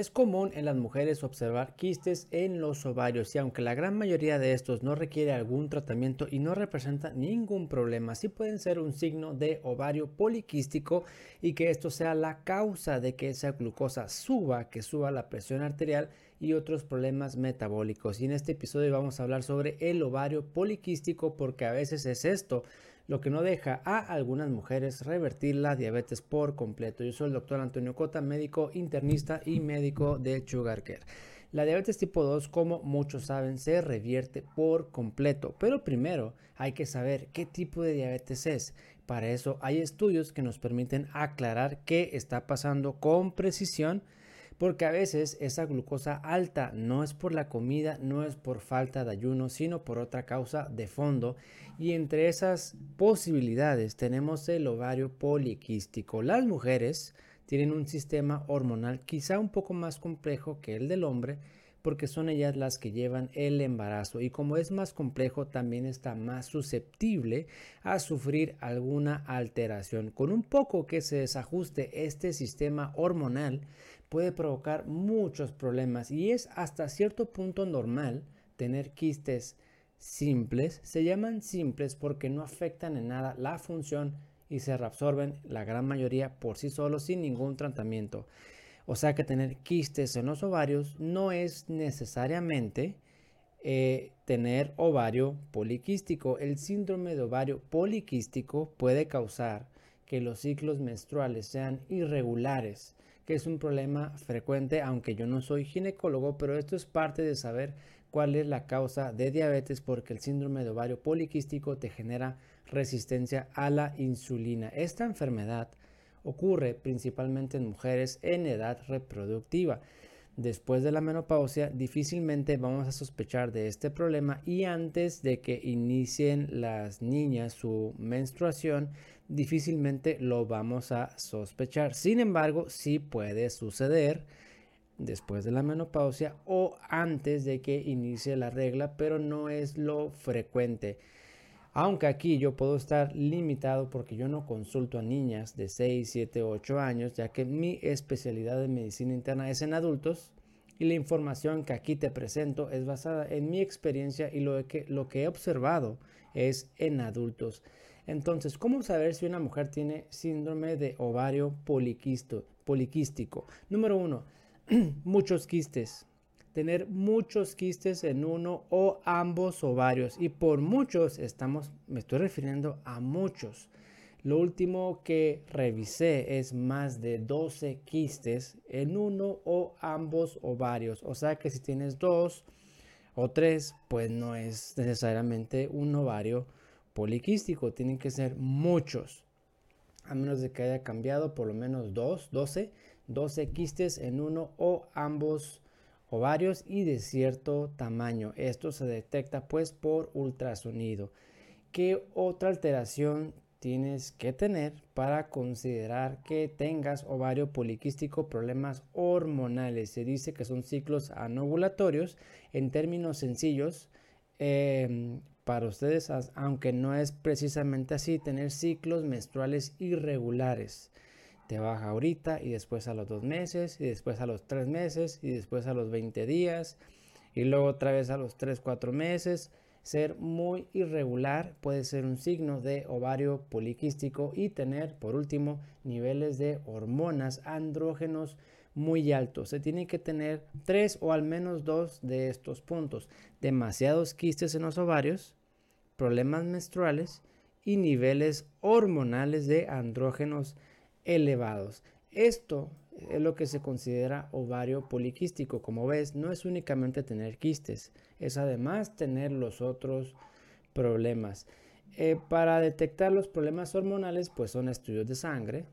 Es común en las mujeres observar quistes en los ovarios y aunque la gran mayoría de estos no requiere algún tratamiento y no representa ningún problema, sí pueden ser un signo de ovario poliquístico y que esto sea la causa de que esa glucosa suba, que suba la presión arterial y otros problemas metabólicos. Y en este episodio vamos a hablar sobre el ovario poliquístico porque a veces es esto lo que no deja a algunas mujeres revertir la diabetes por completo. Yo soy el doctor Antonio Cota, médico internista y médico de Sugar Care. La diabetes tipo 2, como muchos saben, se revierte por completo, pero primero hay que saber qué tipo de diabetes es. Para eso hay estudios que nos permiten aclarar qué está pasando con precisión porque a veces esa glucosa alta no es por la comida, no es por falta de ayuno, sino por otra causa de fondo. Y entre esas posibilidades tenemos el ovario poliquístico. Las mujeres tienen un sistema hormonal quizá un poco más complejo que el del hombre, porque son ellas las que llevan el embarazo y como es más complejo también está más susceptible a sufrir alguna alteración. Con un poco que se desajuste este sistema hormonal puede provocar muchos problemas y es hasta cierto punto normal tener quistes simples. Se llaman simples porque no afectan en nada la función y se reabsorben la gran mayoría por sí solos sin ningún tratamiento. O sea que tener quistes en los ovarios no es necesariamente eh, tener ovario poliquístico. El síndrome de ovario poliquístico puede causar que los ciclos menstruales sean irregulares, es un problema frecuente, aunque yo no soy ginecólogo, pero esto es parte de saber cuál es la causa de diabetes porque el síndrome de ovario poliquístico te genera resistencia a la insulina. Esta enfermedad ocurre principalmente en mujeres en edad reproductiva. Después de la menopausia difícilmente vamos a sospechar de este problema y antes de que inicien las niñas su menstruación difícilmente lo vamos a sospechar. Sin embargo, sí puede suceder después de la menopausia o antes de que inicie la regla, pero no es lo frecuente. Aunque aquí yo puedo estar limitado porque yo no consulto a niñas de 6, 7, 8 años, ya que mi especialidad de medicina interna es en adultos y la información que aquí te presento es basada en mi experiencia y lo que, lo que he observado es en adultos. Entonces, ¿cómo saber si una mujer tiene síndrome de ovario poliquístico? Número uno, muchos quistes tener muchos quistes en uno o ambos ovarios. Y por muchos estamos, me estoy refiriendo a muchos. Lo último que revisé es más de 12 quistes en uno o ambos ovarios. O sea que si tienes dos o tres, pues no es necesariamente un ovario poliquístico. Tienen que ser muchos. A menos de que haya cambiado por lo menos dos, 12, 12 quistes en uno o ambos ovarios y de cierto tamaño. Esto se detecta pues por ultrasonido. ¿Qué otra alteración tienes que tener para considerar que tengas ovario poliquístico, problemas hormonales? Se dice que son ciclos anovulatorios. En términos sencillos, em, para ustedes, aunque no es precisamente así, tener ciclos menstruales irregulares te baja ahorita y después a los dos meses y después a los tres meses y después a los 20 días y luego otra vez a los 3, 4 meses. Ser muy irregular puede ser un signo de ovario poliquístico y tener por último niveles de hormonas andrógenos muy altos. Se tiene que tener tres o al menos dos de estos puntos. Demasiados quistes en los ovarios, problemas menstruales y niveles hormonales de andrógenos elevados. Esto es lo que se considera ovario poliquístico. Como ves, no es únicamente tener quistes, es además tener los otros problemas. Eh, para detectar los problemas hormonales, pues son estudios de sangre,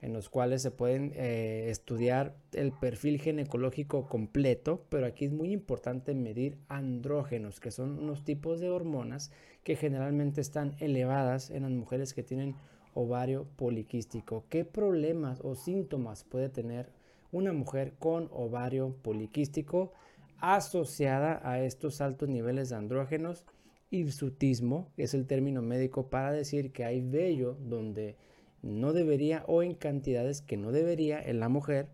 en los cuales se pueden eh, estudiar el perfil ginecológico completo, pero aquí es muy importante medir andrógenos, que son unos tipos de hormonas que generalmente están elevadas en las mujeres que tienen ovario poliquístico. ¿Qué problemas o síntomas puede tener una mujer con ovario poliquístico asociada a estos altos niveles de andrógenos? Hirsutismo es el término médico para decir que hay vello donde no debería o en cantidades que no debería en la mujer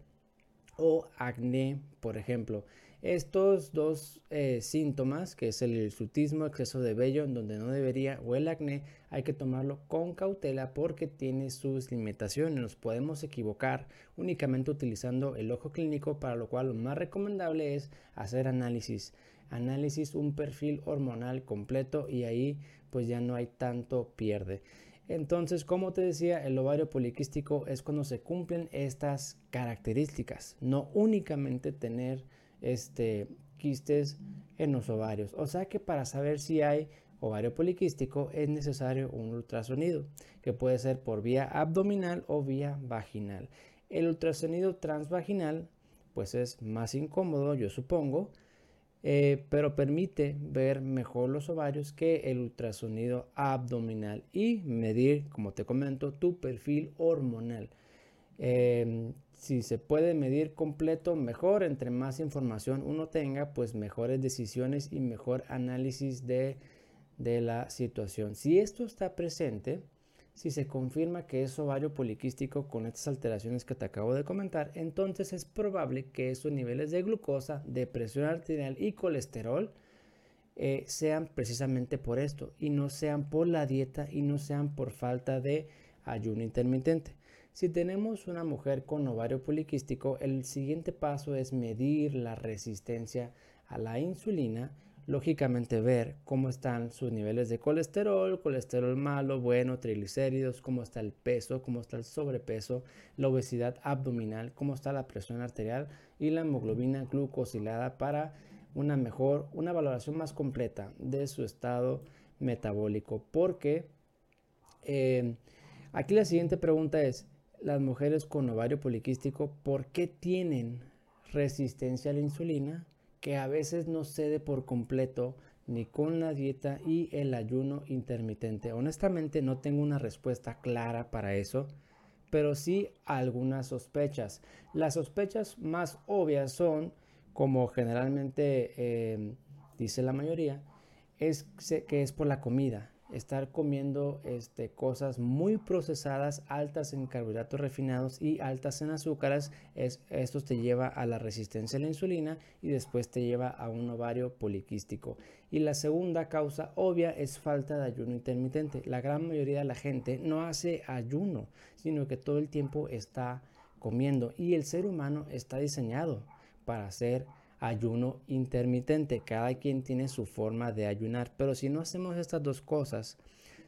o acné, por ejemplo. Estos dos eh, síntomas, que es el hirsutismo, exceso de vello en donde no debería, o el acné, hay que tomarlo con cautela porque tiene sus limitaciones. Nos podemos equivocar únicamente utilizando el ojo clínico, para lo cual lo más recomendable es hacer análisis. Análisis, un perfil hormonal completo y ahí pues ya no hay tanto pierde. Entonces, como te decía, el ovario poliquístico es cuando se cumplen estas características, no únicamente tener este, quistes en los ovarios. O sea que para saber si hay ovario poliquístico es necesario un ultrasonido, que puede ser por vía abdominal o vía vaginal. El ultrasonido transvaginal pues es más incómodo, yo supongo, eh, pero permite ver mejor los ovarios que el ultrasonido abdominal y medir, como te comento, tu perfil hormonal. Em, si se puede medir completo, mejor. Entre más información uno tenga, pues mejores decisiones y mejor análisis de, de la situación. Si esto está presente, si se confirma que es ovario poliquístico con estas alteraciones que te acabo de comentar, entonces es probable que esos niveles de glucosa, de presión arterial y colesterol eh, sean precisamente por esto y no sean por la dieta y no sean por falta de ayuno intermitente. Si tenemos una mujer con ovario poliquístico, el siguiente paso es medir la resistencia a la insulina, lógicamente ver cómo están sus niveles de colesterol, colesterol malo, bueno, triglicéridos, cómo está el peso, cómo está el sobrepeso, la obesidad abdominal, cómo está la presión arterial y la hemoglobina glucosilada para una mejor, una valoración más completa de su estado metabólico. Porque eh, aquí la siguiente pregunta es, las mujeres con ovario poliquístico, ¿por qué tienen resistencia a la insulina? Que a veces no cede por completo ni con la dieta y el ayuno intermitente. Honestamente no tengo una respuesta clara para eso, pero sí algunas sospechas. Las sospechas más obvias son, como generalmente eh, dice la mayoría, es que es por la comida estar comiendo este, cosas muy procesadas, altas en carbohidratos refinados y altas en azúcares, es, esto te lleva a la resistencia a la insulina y después te lleva a un ovario poliquístico. Y la segunda causa obvia es falta de ayuno intermitente. La gran mayoría de la gente no hace ayuno, sino que todo el tiempo está comiendo y el ser humano está diseñado para hacer ayuno intermitente. Cada quien tiene su forma de ayunar, pero si no hacemos estas dos cosas,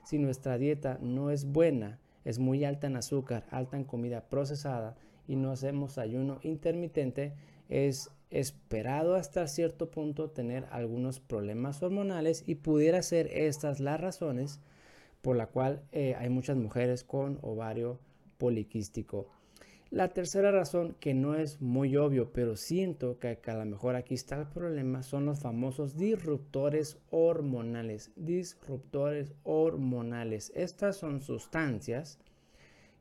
si nuestra dieta no es buena, es muy alta en azúcar, alta en comida procesada y no hacemos ayuno intermitente, es esperado hasta cierto punto tener algunos problemas hormonales y pudiera ser estas las razones por la cual eh, hay muchas mujeres con ovario poliquístico. La tercera razón, que no es muy obvio, pero siento que a lo mejor aquí está el problema, son los famosos disruptores hormonales. Disruptores hormonales. Estas son sustancias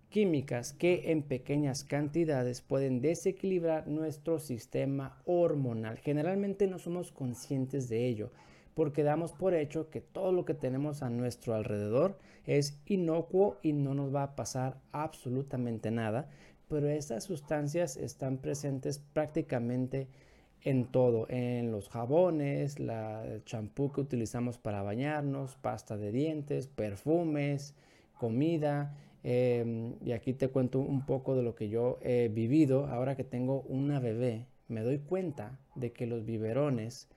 químicas que en pequeñas cantidades pueden desequilibrar nuestro sistema hormonal. Generalmente no somos conscientes de ello porque damos por hecho que todo lo que tenemos a nuestro alrededor es inocuo y no nos va a pasar absolutamente nada, pero estas sustancias están presentes prácticamente en todo, en los jabones, el champú que utilizamos para bañarnos, pasta de dientes, perfumes, comida. Em, y aquí te cuento un poco de lo que yo he vivido ahora que tengo una bebé. Me doy cuenta de que los biberones,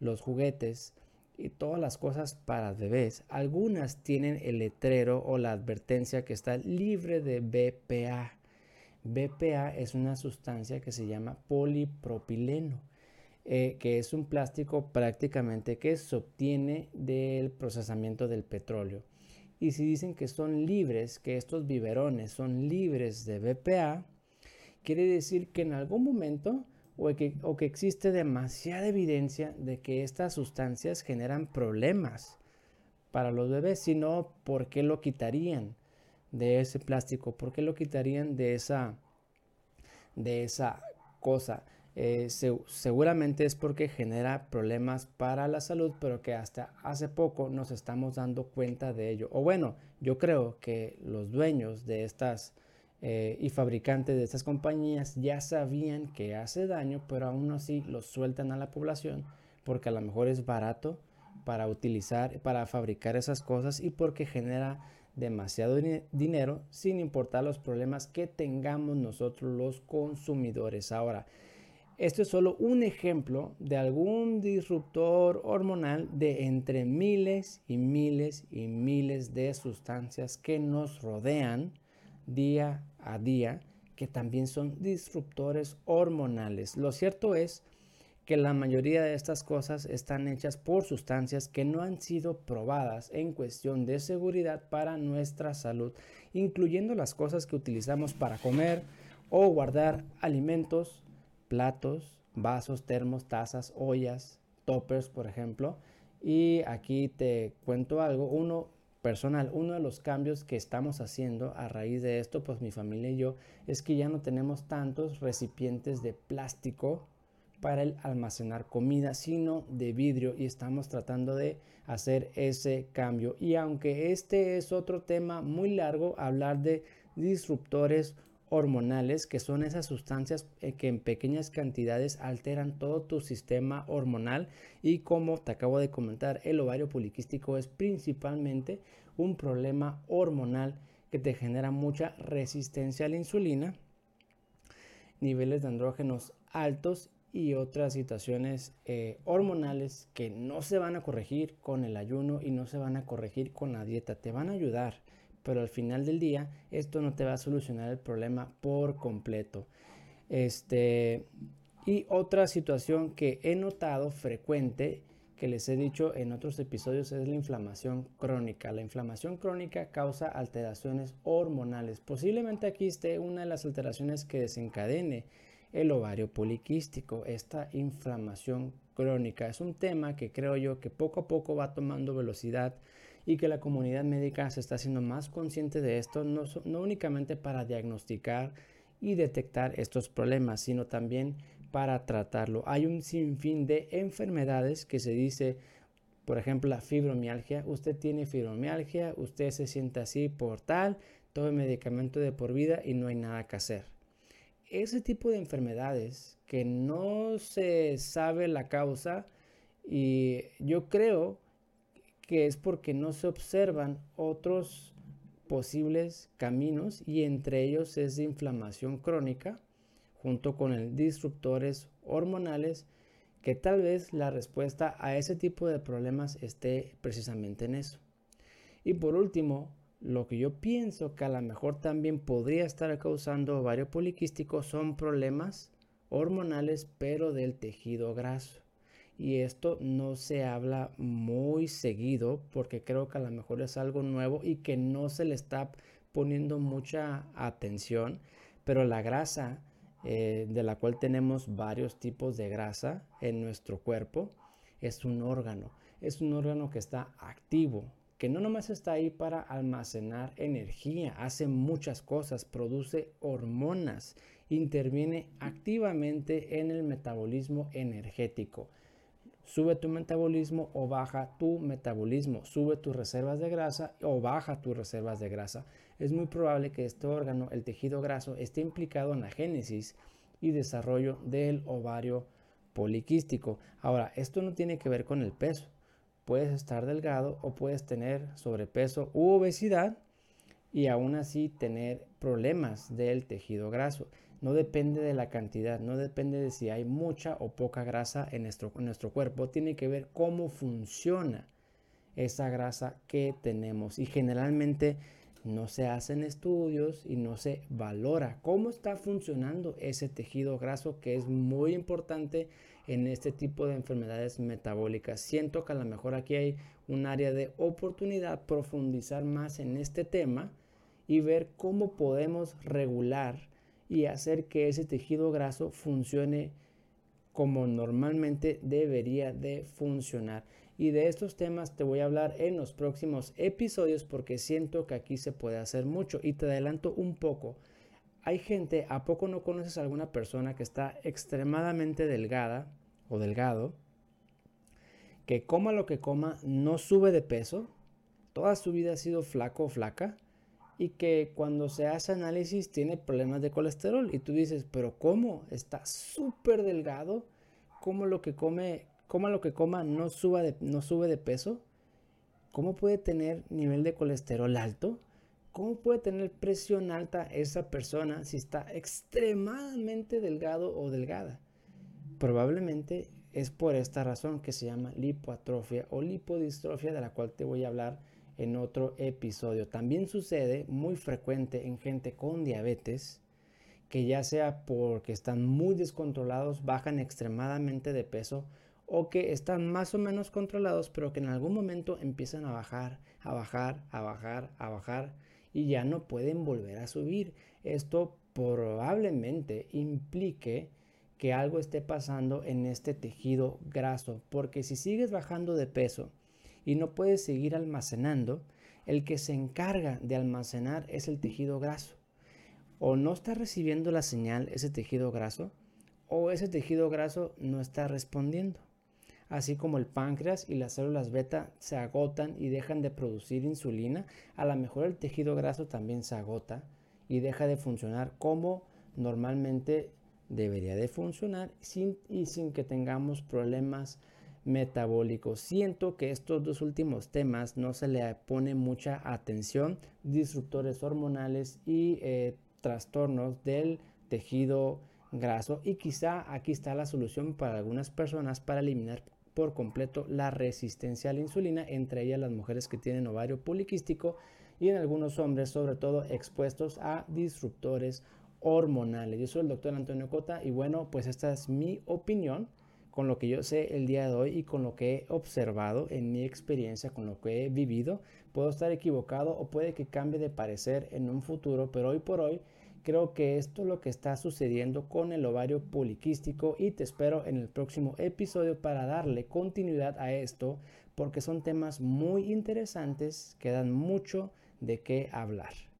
los juguetes y todas las cosas para bebés, algunas tienen el letrero o la advertencia que está libre de BPA. BPA es una sustancia que se llama polipropileno, eh, que es un plástico prácticamente que se obtiene del procesamiento del petróleo. Y si dicen que son libres, que estos biberones son libres de BPA, quiere decir que en algún momento o que, o que existe demasiada evidencia de que estas sustancias generan problemas para los bebés, si no, ¿por qué lo quitarían? De ese plástico? ¿Por qué lo quitarían de esa, de esa cosa? Eh, seguramente es porque genera problemas para la salud, pero que hasta hace poco nos estamos dando cuenta de ello. O bueno, yo creo que los dueños de estas eh, y fabricantes de estas compañías ya sabían que hace daño, pero aún así lo sueltan a la población porque a lo mejor es barato para utilizar, para fabricar esas cosas y porque genera demasiado dinero sin importar los problemas que tengamos nosotros los consumidores. Ahora, esto es solo un ejemplo de algún disruptor hormonal de entre miles y miles y miles de sustancias que nos rodean día a día, que también son disruptores hormonales. Lo cierto es que la mayoría de estas cosas están hechas por sustancias que no han sido probadas en cuestión de seguridad para nuestra salud, incluyendo las cosas que utilizamos para comer o guardar alimentos, platos, vasos, termos, tazas, ollas, toppers, por ejemplo. Y aquí te cuento algo, uno personal, uno de los cambios que estamos haciendo a raíz de esto, pues mi familia y yo, es que ya no tenemos tantos recipientes de plástico para el almacenar comida, sino de vidrio y estamos tratando de hacer ese cambio. Y aunque este es otro tema muy largo, hablar de disruptores hormonales, que son esas sustancias eh, que en pequeñas cantidades alteran todo tu sistema hormonal y como te acabo de comentar, el ovario poliquístico es principalmente un problema hormonal que te genera mucha resistencia a la insulina, niveles de andrógenos altos y otras situaciones eh, hormonales que no se van a corregir con el ayuno y no se van a corregir con la dieta. Te van a ayudar, pero al final del día esto no te va a solucionar el problema por completo. Este, y otra situación que he notado frecuente, que les he dicho en otros episodios, es la inflamación crónica. La inflamación crónica causa alteraciones hormonales. Posiblemente aquí esté una de las alteraciones que desencadene el ovario poliquístico, esta inflamación crónica. Es un tema que creo yo que poco a poco va tomando velocidad y que la comunidad médica se está haciendo más consciente de esto, no, no únicamente para diagnosticar y detectar estos problemas, sino también para tratarlo. Hay un sinfín de enfermedades que se dice, por ejemplo, la fibromialgia. Usted tiene fibromialgia, usted se siente así por tal, todo el medicamento de por vida y no hay nada que hacer. Ese tipo de enfermedades que no se sabe la causa y yo creo que es porque no se observan otros posibles caminos y entre ellos es de inflamación crónica junto con el disruptores hormonales que tal vez la respuesta a ese tipo de problemas esté precisamente en eso. Y por último, lo que yo pienso que a lo mejor también podría estar causando ovario poliquístico son problemas hormonales pero del tejido graso. Y esto no se habla muy seguido porque creo que a lo mejor es algo nuevo y que no se le está poniendo mucha atención, pero la grasa, eh, de la cual tenemos varios tipos de grasa en nuestro cuerpo, es un órgano, es un órgano que está activo, que no nomás está ahí para almacenar energía, hace muchas cosas, produce hormonas, interviene activamente en el metabolismo energético sube tu metabolismo o baja tu metabolismo, sube tus reservas de grasa o baja tus reservas de grasa. Es muy probable que este órgano, el tejido graso, esté implicado en la génesis y desarrollo del ovario poliquístico. Ahora, esto no tiene que ver con el peso. Puedes estar delgado o puedes tener sobrepeso u obesidad y aún así tener problemas del tejido graso. No depende de la cantidad, no depende de si hay mucha o poca grasa en nuestro, en nuestro cuerpo, tiene que ver cómo funciona esa grasa que tenemos. Y generalmente no se hacen estudios y no se valora cómo está funcionando ese tejido graso que es muy importante en este tipo de enfermedades metabólicas. Siento que a lo mejor aquí hay un área de oportunidad profundizar más en este tema y ver cómo podemos regular y hacer que ese tejido graso funcione como normalmente debería de funcionar. Y de estos temas te voy a hablar en los próximos episodios porque siento que aquí se puede hacer mucho. Y te adelanto un poco. Hay gente, ¿a poco no conoces a alguna persona que está extremadamente delgada o delgado? Que coma lo que coma, no sube de peso. Toda su vida ha sido flaco o flaca y que cuando se hace análisis tiene problemas de colesterol y tú dices, pero ¿cómo? Está súper delgado, ¿cómo lo que come, cómo lo que coma no, suba no sube de peso? ¿Cómo puede tener nivel de colesterol alto? ¿Cómo puede tener presión alta esa persona si está extremadamente delgado o delgada? Probablemente es por esta razón que se llama lipoatrofia o lipodistrofia de la cual te voy a hablar en otro episodio. También sucede muy frecuente en gente con diabetes que ya sea porque están muy descontrolados, bajan extremadamente de peso o que están más o menos controlados, pero que en algún momento empiezan a bajar, a bajar, a bajar, a bajar y ya no pueden volver a subir. Esto probablemente implique que algo esté pasando en este tejido graso, porque si sigues bajando de peso, y no puedes seguir almacenando, el que se encarga de almacenar es el tejido graso. O no está recibiendo la señal ese tejido graso, o ese tejido graso no está respondiendo. Así como el páncreas y las células beta se agotan y dejan de producir insulina, a lo mejor el tejido graso también se agota y deja de funcionar como normalmente debería de funcionar sin, y sin que tengamos problemas metabólico. Siento que estos dos últimos temas no se le pone mucha atención, disruptores hormonales y eh, trastornos del tejido graso y quizá aquí está la solución para algunas personas para eliminar por completo la resistencia a la insulina, entre ellas las mujeres que tienen ovario poliquístico y en algunos hombres sobre todo expuestos a disruptores hormonales. Yo soy el doctor Antonio Cota y bueno, pues esta es mi opinión con lo que yo sé el día de hoy y con lo que he observado en mi experiencia, con lo que he vivido. Puedo estar equivocado o puede que cambie de parecer en un futuro, pero hoy por hoy creo que esto es lo que está sucediendo con el ovario poliquístico y te espero en el próximo episodio para darle continuidad a esto porque son temas muy interesantes que dan mucho de qué hablar.